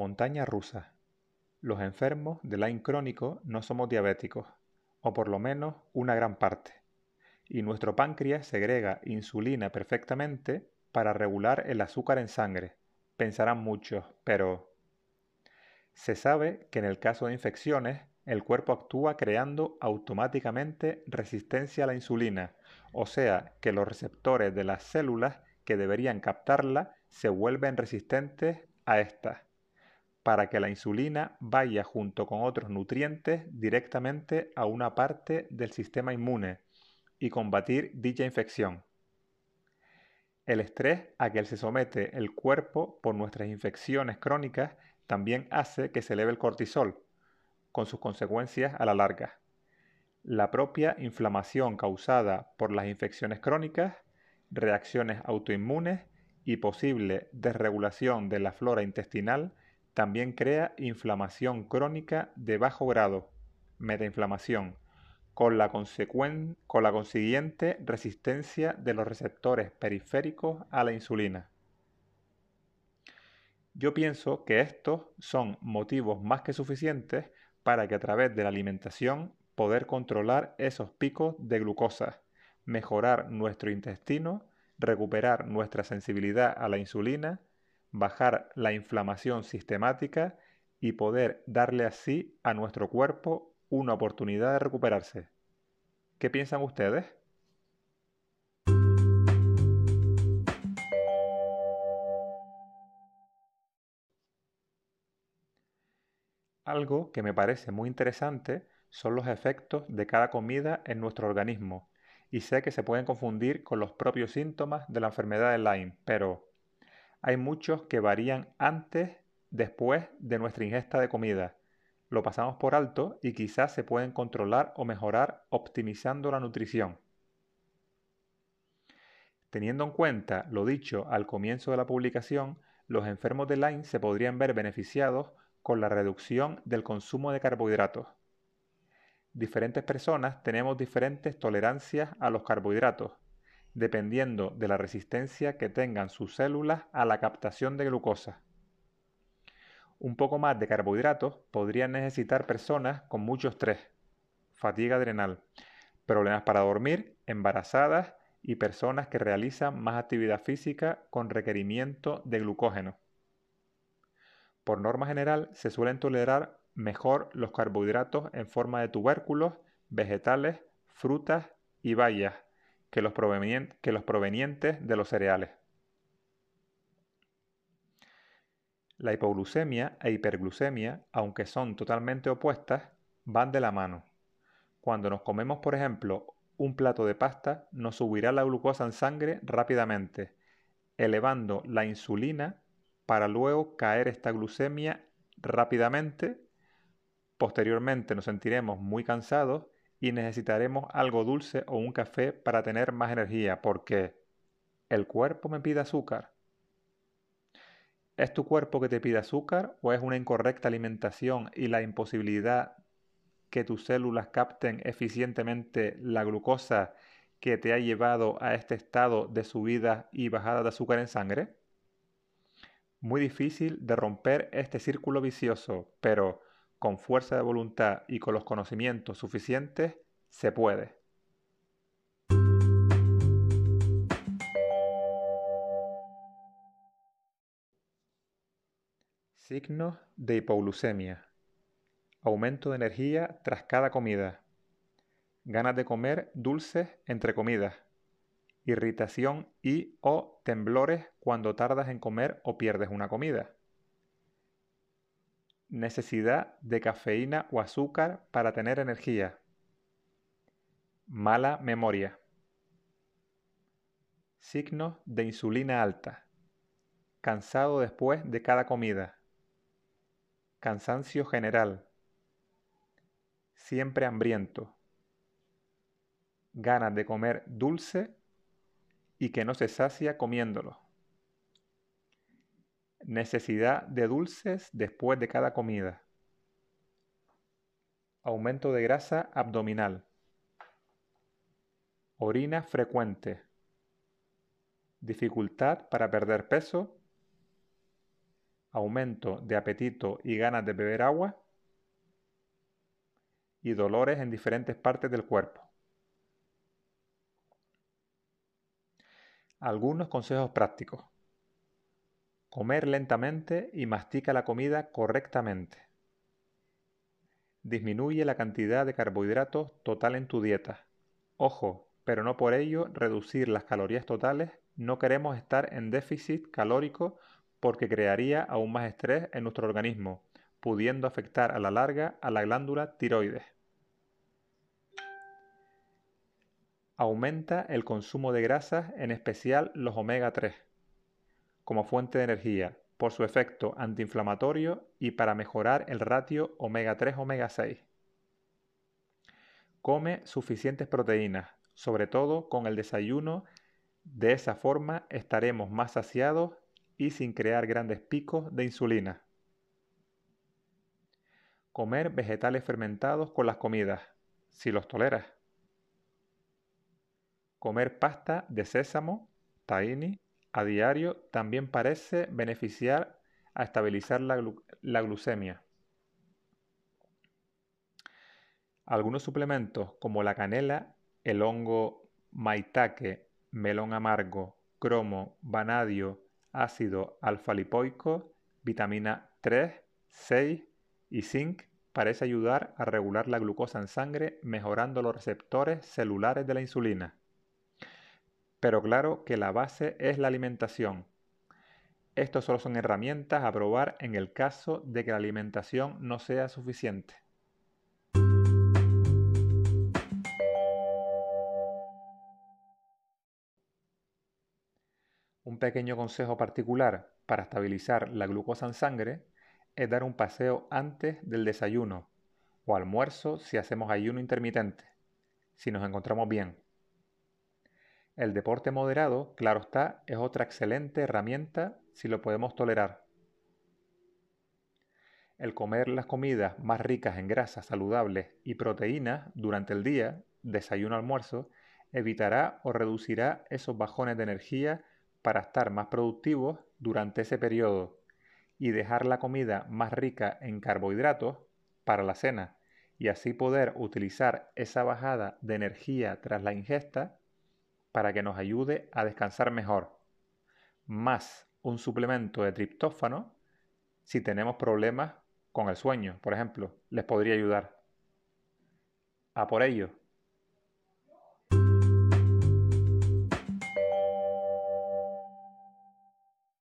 Montaña rusa. Los enfermos de Lyme crónico no somos diabéticos, o por lo menos una gran parte, y nuestro páncreas segrega insulina perfectamente para regular el azúcar en sangre. Pensarán muchos, pero... Se sabe que en el caso de infecciones, el cuerpo actúa creando automáticamente resistencia a la insulina, o sea que los receptores de las células que deberían captarla se vuelven resistentes a esta, para que la insulina vaya junto con otros nutrientes directamente a una parte del sistema inmune y combatir dicha infección. El estrés a que se somete el cuerpo por nuestras infecciones crónicas también hace que se eleve el cortisol, con sus consecuencias a la larga. La propia inflamación causada por las infecciones crónicas, reacciones autoinmunes y posible desregulación de la flora intestinal también crea inflamación crónica de bajo grado, metainflamación, con la, con la consiguiente resistencia de los receptores periféricos a la insulina. Yo pienso que estos son motivos más que suficientes para que a través de la alimentación poder controlar esos picos de glucosa, mejorar nuestro intestino, recuperar nuestra sensibilidad a la insulina, bajar la inflamación sistemática y poder darle así a nuestro cuerpo una oportunidad de recuperarse. ¿Qué piensan ustedes? Algo que me parece muy interesante son los efectos de cada comida en nuestro organismo, y sé que se pueden confundir con los propios síntomas de la enfermedad de Lyme, pero hay muchos que varían antes, después de nuestra ingesta de comida. Lo pasamos por alto y quizás se pueden controlar o mejorar optimizando la nutrición. Teniendo en cuenta lo dicho al comienzo de la publicación, los enfermos de Lyme se podrían ver beneficiados con la reducción del consumo de carbohidratos. Diferentes personas tenemos diferentes tolerancias a los carbohidratos, dependiendo de la resistencia que tengan sus células a la captación de glucosa. Un poco más de carbohidratos podrían necesitar personas con mucho estrés, fatiga adrenal, problemas para dormir, embarazadas y personas que realizan más actividad física con requerimiento de glucógeno. Por norma general, se suelen tolerar mejor los carbohidratos en forma de tubérculos, vegetales, frutas y bayas que los, provenientes de los cereales. La hipoglucemia e hiperglucemia, aunque son totalmente opuestas, van de la mano. Cuando nos comemos, por ejemplo, un plato de pasta, nos subirá la glucosa en sangre rápidamente, elevando la insulina para luego caer esta glucemia rápidamente. Posteriormente nos sentiremos muy cansados y necesitaremos algo dulce o un café para tener más energía porque el cuerpo me pide azúcar. ¿Es tu cuerpo que te pide azúcar o es una incorrecta alimentación y la imposibilidad que tus células capten eficientemente la glucosa que te ha llevado a este estado de subida y bajada de azúcar en sangre? Muy difícil de romper este círculo vicioso, pero con fuerza de voluntad y con los conocimientos suficientes, se puede. Signos de hipoglucemia. Aumento de energía tras cada comida. Ganas de comer dulces entre comidas irritación y o temblores cuando tardas en comer o pierdes una comida. Necesidad de cafeína o azúcar para tener energía. Mala memoria. Signos de insulina alta. Cansado después de cada comida. Cansancio general. Siempre hambriento. Ganas de comer dulce y que no se sacia comiéndolo. Necesidad de dulces después de cada comida. Aumento de grasa abdominal. Orina frecuente. Dificultad para perder peso. aumento de apetito y ganas de beber agua y dolores en diferentes partes del cuerpo. Algunos consejos prácticos. Comer lentamente y mastica la comida correctamente. Disminuye la cantidad de carbohidratos total en tu dieta. Ojo, pero no por ello reducir las calorías totales. No queremos estar en déficit calórico porque crearía aún más estrés en nuestro organismo, pudiendo afectar a la larga a la glándula tiroides. Aumenta el consumo de grasas, en especial los omega 3, como fuente de energía, por su efecto antiinflamatorio y para mejorar el ratio omega 3 omega 6. Come suficientes proteínas, sobre todo con el desayuno, de esa forma estaremos más saciados y sin crear grandes picos de insulina. Comer vegetales fermentados con las comidas, si los toleras. Comer pasta de sésamo, tahini, a diario también parece beneficiar a estabilizar la, glucemia. Algunos suplementos como la canela, el hongo maitake, melón amargo, cromo, vanadio, ácido alfa-lipoico, vitamina 3, 6 y zinc parece ayudar a regular la glucosa en sangre mejorando los receptores celulares de la insulina. Pero claro que la base es la alimentación. Estos solo son herramientas a probar en el caso de que la alimentación no sea suficiente. Un pequeño consejo particular para estabilizar la glucosa en sangre es dar un paseo antes del desayuno o almuerzo si hacemos ayuno intermitente, si nos encontramos bien. El deporte moderado, claro está, es otra excelente herramienta si lo podemos tolerar. El comer las comidas más ricas en grasas saludables y proteínas durante el día, desayuno almuerzo, evitará o reducirá esos bajones de energía para estar más productivos durante ese periodo y dejar la comida más rica en carbohidratos para la cena y así poder utilizar esa bajada de energía tras la ingesta para que nos ayude a descansar mejor, más un suplemento de triptófano si tenemos problemas con el sueño, por ejemplo, les podría ayudar. A por ello.